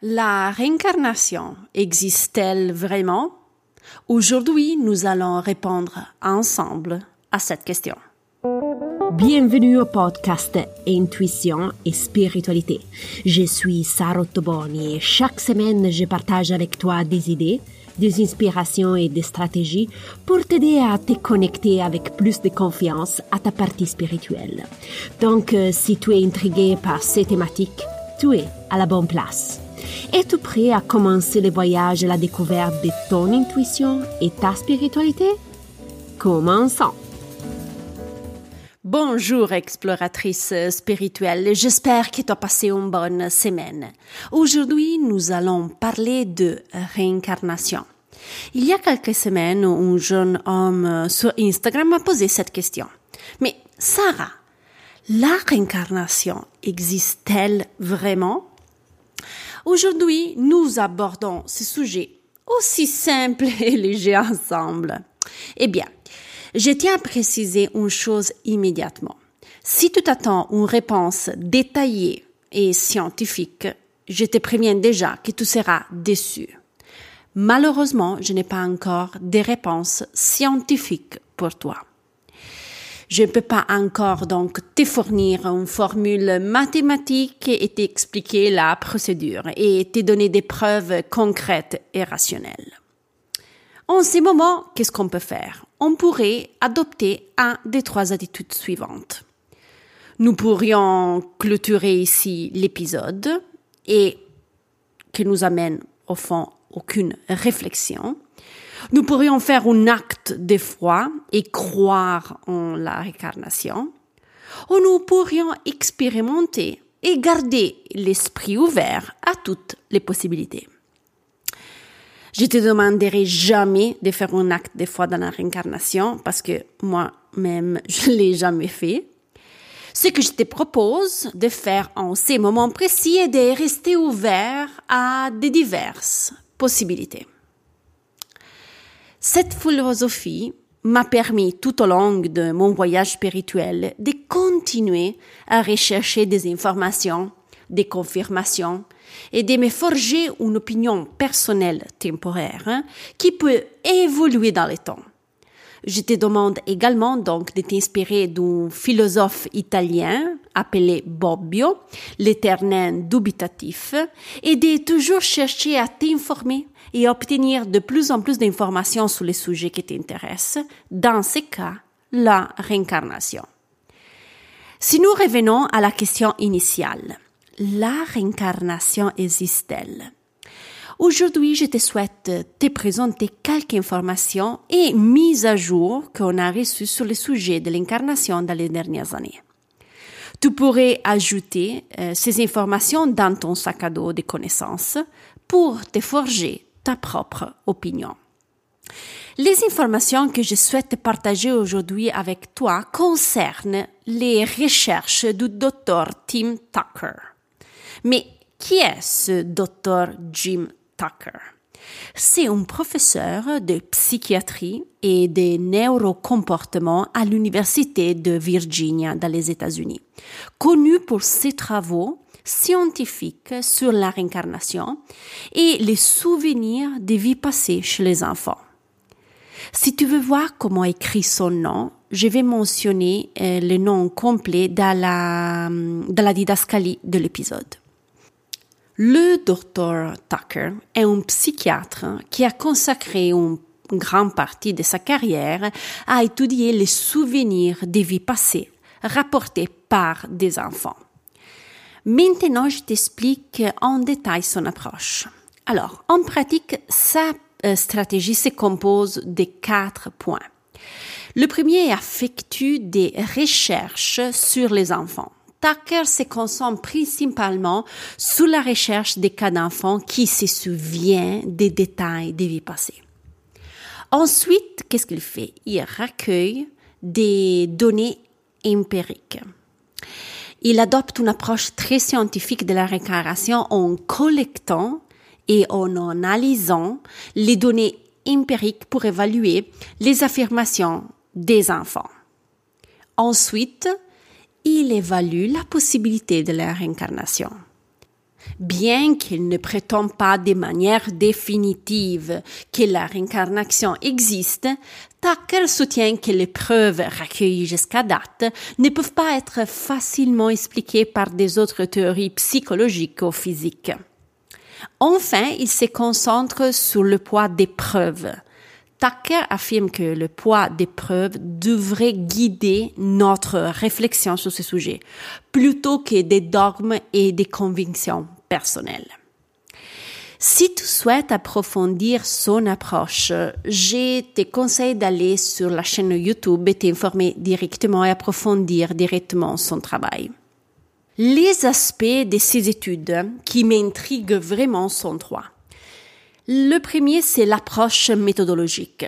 La réincarnation existe-t-elle vraiment? Aujourd'hui, nous allons répondre ensemble à cette question. Bienvenue au podcast Intuition et Spiritualité. Je suis Sarah Toboni et chaque semaine, je partage avec toi des idées, des inspirations et des stratégies pour t'aider à te connecter avec plus de confiance à ta partie spirituelle. Donc, euh, si tu es intrigué par ces thématiques, tu es à la bonne place. Es-tu prêt à commencer le voyage à la découverte de ton intuition et ta spiritualité? Commençons. Bonjour exploratrice spirituelle, j'espère que tu as passé une bonne semaine. Aujourd'hui, nous allons parler de réincarnation. Il y a quelques semaines, un jeune homme sur Instagram m'a posé cette question. Mais Sarah, la réincarnation existe-t-elle vraiment? Aujourd'hui, nous abordons ce sujet aussi simple et léger ensemble. Eh bien, je tiens à préciser une chose immédiatement. Si tu t'attends une réponse détaillée et scientifique, je te préviens déjà que tu seras déçu. Malheureusement, je n'ai pas encore des réponses scientifiques pour toi. Je ne peux pas encore donc te fournir une formule mathématique et t'expliquer la procédure et te donner des preuves concrètes et rationnelles. En ces moments, qu'est-ce qu'on peut faire? On pourrait adopter un des trois attitudes suivantes. Nous pourrions clôturer ici l'épisode et qui nous amène au fond aucune réflexion. Nous pourrions faire un acte de foi et croire en la réincarnation, ou nous pourrions expérimenter et garder l'esprit ouvert à toutes les possibilités. Je te demanderai jamais de faire un acte de foi dans la réincarnation parce que moi-même, je l'ai jamais fait. Ce que je te propose de faire en ces moments précis est de rester ouvert à des diverses possibilités. Cette philosophie m'a permis tout au long de mon voyage spirituel de continuer à rechercher des informations, des confirmations et de me forger une opinion personnelle temporaire hein, qui peut évoluer dans le temps. Je te demande également donc de t'inspirer d'un philosophe italien appelé Bobbio, l'éternel dubitatif, et de toujours chercher à t'informer et obtenir de plus en plus d'informations sur les sujets qui t'intéressent, dans ce cas, la réincarnation. Si nous revenons à la question initiale, la réincarnation existe-t-elle? Aujourd'hui, je te souhaite te présenter quelques informations et mises à jour qu'on a reçues sur le sujet de l'incarnation dans les dernières années. Tu pourrais ajouter euh, ces informations dans ton sac à dos de connaissances pour te forger ta propre opinion. Les informations que je souhaite partager aujourd'hui avec toi concernent les recherches du docteur Tim Tucker. Mais qui est ce docteur Jim Tucker? C'est un professeur de psychiatrie et de neurocomportement à l'Université de Virginia dans les États-Unis, connu pour ses travaux scientifique sur la réincarnation et les souvenirs des vies passées chez les enfants. Si tu veux voir comment écrit son nom, je vais mentionner euh, le nom complet dans la, dans la didascalie de l'épisode. Le docteur Tucker est un psychiatre qui a consacré une grande partie de sa carrière à étudier les souvenirs des vies passées rapportés par des enfants. Maintenant, je t'explique en détail son approche. Alors, en pratique, sa euh, stratégie se compose de quatre points. Le premier effectue des recherches sur les enfants. Tucker se concentre principalement sur la recherche des cas d'enfants qui se souviennent des détails des vies passées. Ensuite, qu'est-ce qu'il fait? Il recueille des données empiriques. Il adopte une approche très scientifique de la réincarnation en collectant et en analysant les données empiriques pour évaluer les affirmations des enfants. Ensuite, il évalue la possibilité de la réincarnation. Bien qu'il ne prétend pas de manière définitive que la réincarnation existe, Tucker soutient que les preuves recueillies jusqu'à date ne peuvent pas être facilement expliquées par des autres théories psychologiques ou physiques. Enfin, il se concentre sur le poids des preuves. Tucker affirme que le poids des preuves devrait guider notre réflexion sur ce sujet, plutôt que des dogmes et des convictions personnelles. Si tu souhaites approfondir son approche, je te conseille d'aller sur la chaîne YouTube et t'informer directement et approfondir directement son travail. Les aspects de ces études qui m'intriguent vraiment sont trois. Le premier, c'est l'approche méthodologique.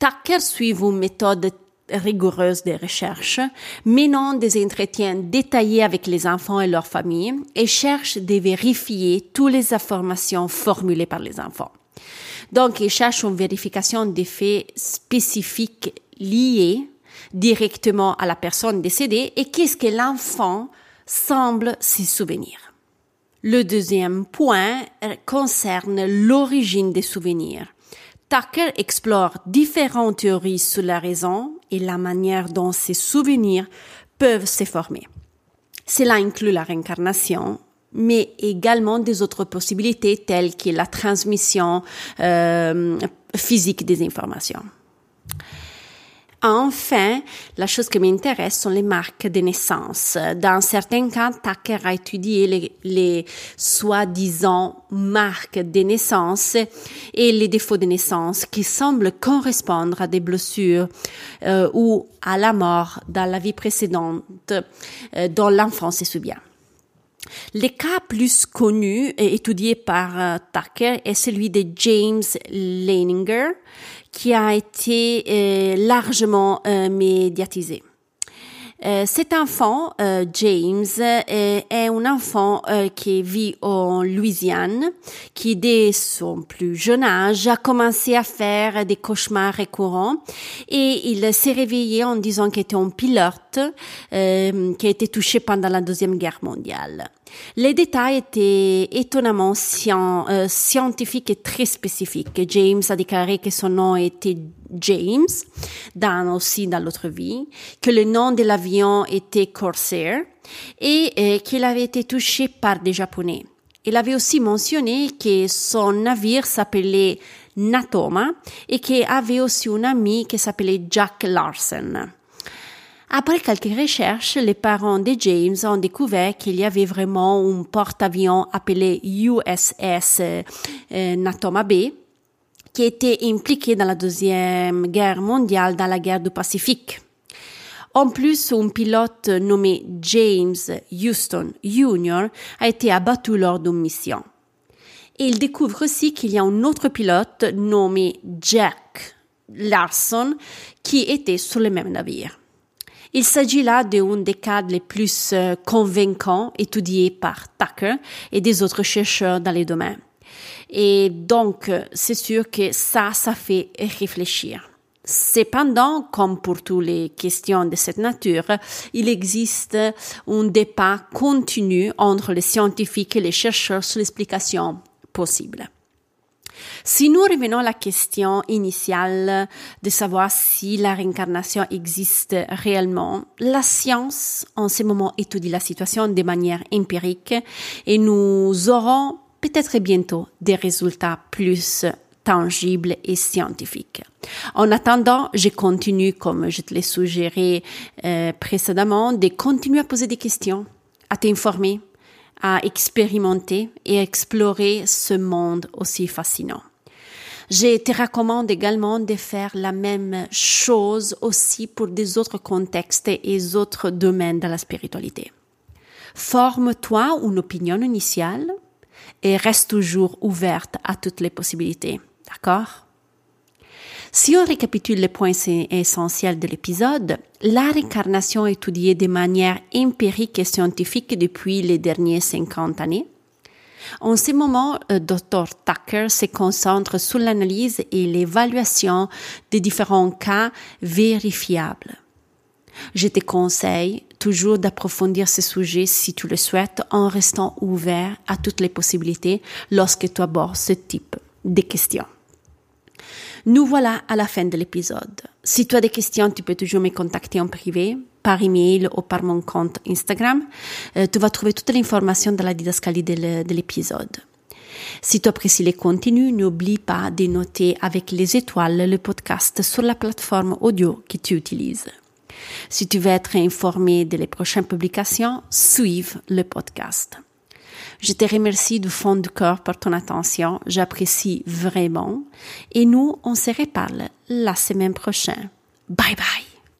Tucker suit une méthode rigoureuse de recherche, menant des entretiens détaillés avec les enfants et leurs familles et cherche de vérifier toutes les informations formulées par les enfants. Donc, il cherche une vérification des faits spécifiques liés directement à la personne décédée et qu'est-ce que l'enfant semble s'y souvenir. Le deuxième point concerne l'origine des souvenirs. Tucker explore différentes théories sur la raison et la manière dont ces souvenirs peuvent se former. Cela inclut la réincarnation, mais également des autres possibilités telles que la transmission euh, physique des informations. Enfin, la chose qui m'intéresse sont les marques de naissance. Dans certains cas, Tucker a étudié les, les soi-disant marques de naissance et les défauts de naissance qui semblent correspondre à des blessures euh, ou à la mort dans la vie précédente euh, dont l'enfant se souvient. Le cas plus connu et étudié par euh, Tucker est celui de James Leininger, qui a été euh, largement euh, médiatisé. Cet enfant, James, est un enfant qui vit en Louisiane, qui dès son plus jeune âge a commencé à faire des cauchemars récurrents et il s'est réveillé en disant qu'il était un pilote qui a été touché pendant la Deuxième Guerre mondiale. Les détails étaient étonnamment euh, scientifiques et très spécifiques. James a déclaré que son nom était James, dans aussi dans l'autre vie, que le nom de l'avion était Corsair et euh, qu'il avait été touché par des Japonais. Il avait aussi mentionné que son navire s'appelait Natoma et qu'il avait aussi un ami qui s'appelait Jack Larson. Après quelques recherches, les parents de James ont découvert qu'il y avait vraiment un porte-avions appelé USS euh, Natoma Bay qui était impliqué dans la deuxième guerre mondiale dans la guerre du Pacifique. En plus, un pilote nommé James Houston Jr. a été abattu lors d'une mission. Et il découvre aussi qu'il y a un autre pilote nommé Jack Larson qui était sur le même navire. Il s'agit là d'un des cas les plus euh, convaincants étudiés par Tucker et des autres chercheurs dans les domaines. Et donc, c'est sûr que ça, ça fait réfléchir. Cependant, comme pour toutes les questions de cette nature, il existe un débat continu entre les scientifiques et les chercheurs sur l'explication possible. Si nous revenons à la question initiale de savoir si la réincarnation existe réellement, la science en ce moment étudie la situation de manière empirique et nous aurons peut-être bientôt des résultats plus tangibles et scientifiques. En attendant, je continue, comme je te l'ai suggéré euh, précédemment, de continuer à poser des questions, à t'informer, à expérimenter et explorer ce monde aussi fascinant. Je te recommande également de faire la même chose aussi pour des autres contextes et autres domaines de la spiritualité. Forme-toi une opinion initiale et reste toujours ouverte à toutes les possibilités. D'accord? Si on récapitule les points essentiels de l'épisode, la réincarnation est étudiée de manière empirique et scientifique depuis les dernières 50 années. En ce moment, euh, Dr. Tucker se concentre sur l'analyse et l'évaluation des différents cas vérifiables. Je te conseille toujours d'approfondir ce sujet si tu le souhaites en restant ouvert à toutes les possibilités lorsque tu abordes ce type de questions. Nous voilà à la fin de l'épisode. Si tu as des questions, tu peux toujours me contacter en privé, par email ou par mon compte Instagram. Euh, tu vas trouver toute l'information dans la didascalie de l'épisode. Si tu apprécies les contenus, n'oublie pas de noter avec les étoiles le podcast sur la plateforme audio que tu utilises. Si tu veux être informé des prochaines publications, suive le podcast. Je te remercie du fond du cœur pour ton attention. J'apprécie vraiment. Et nous, on se reparle la semaine prochaine. Bye bye.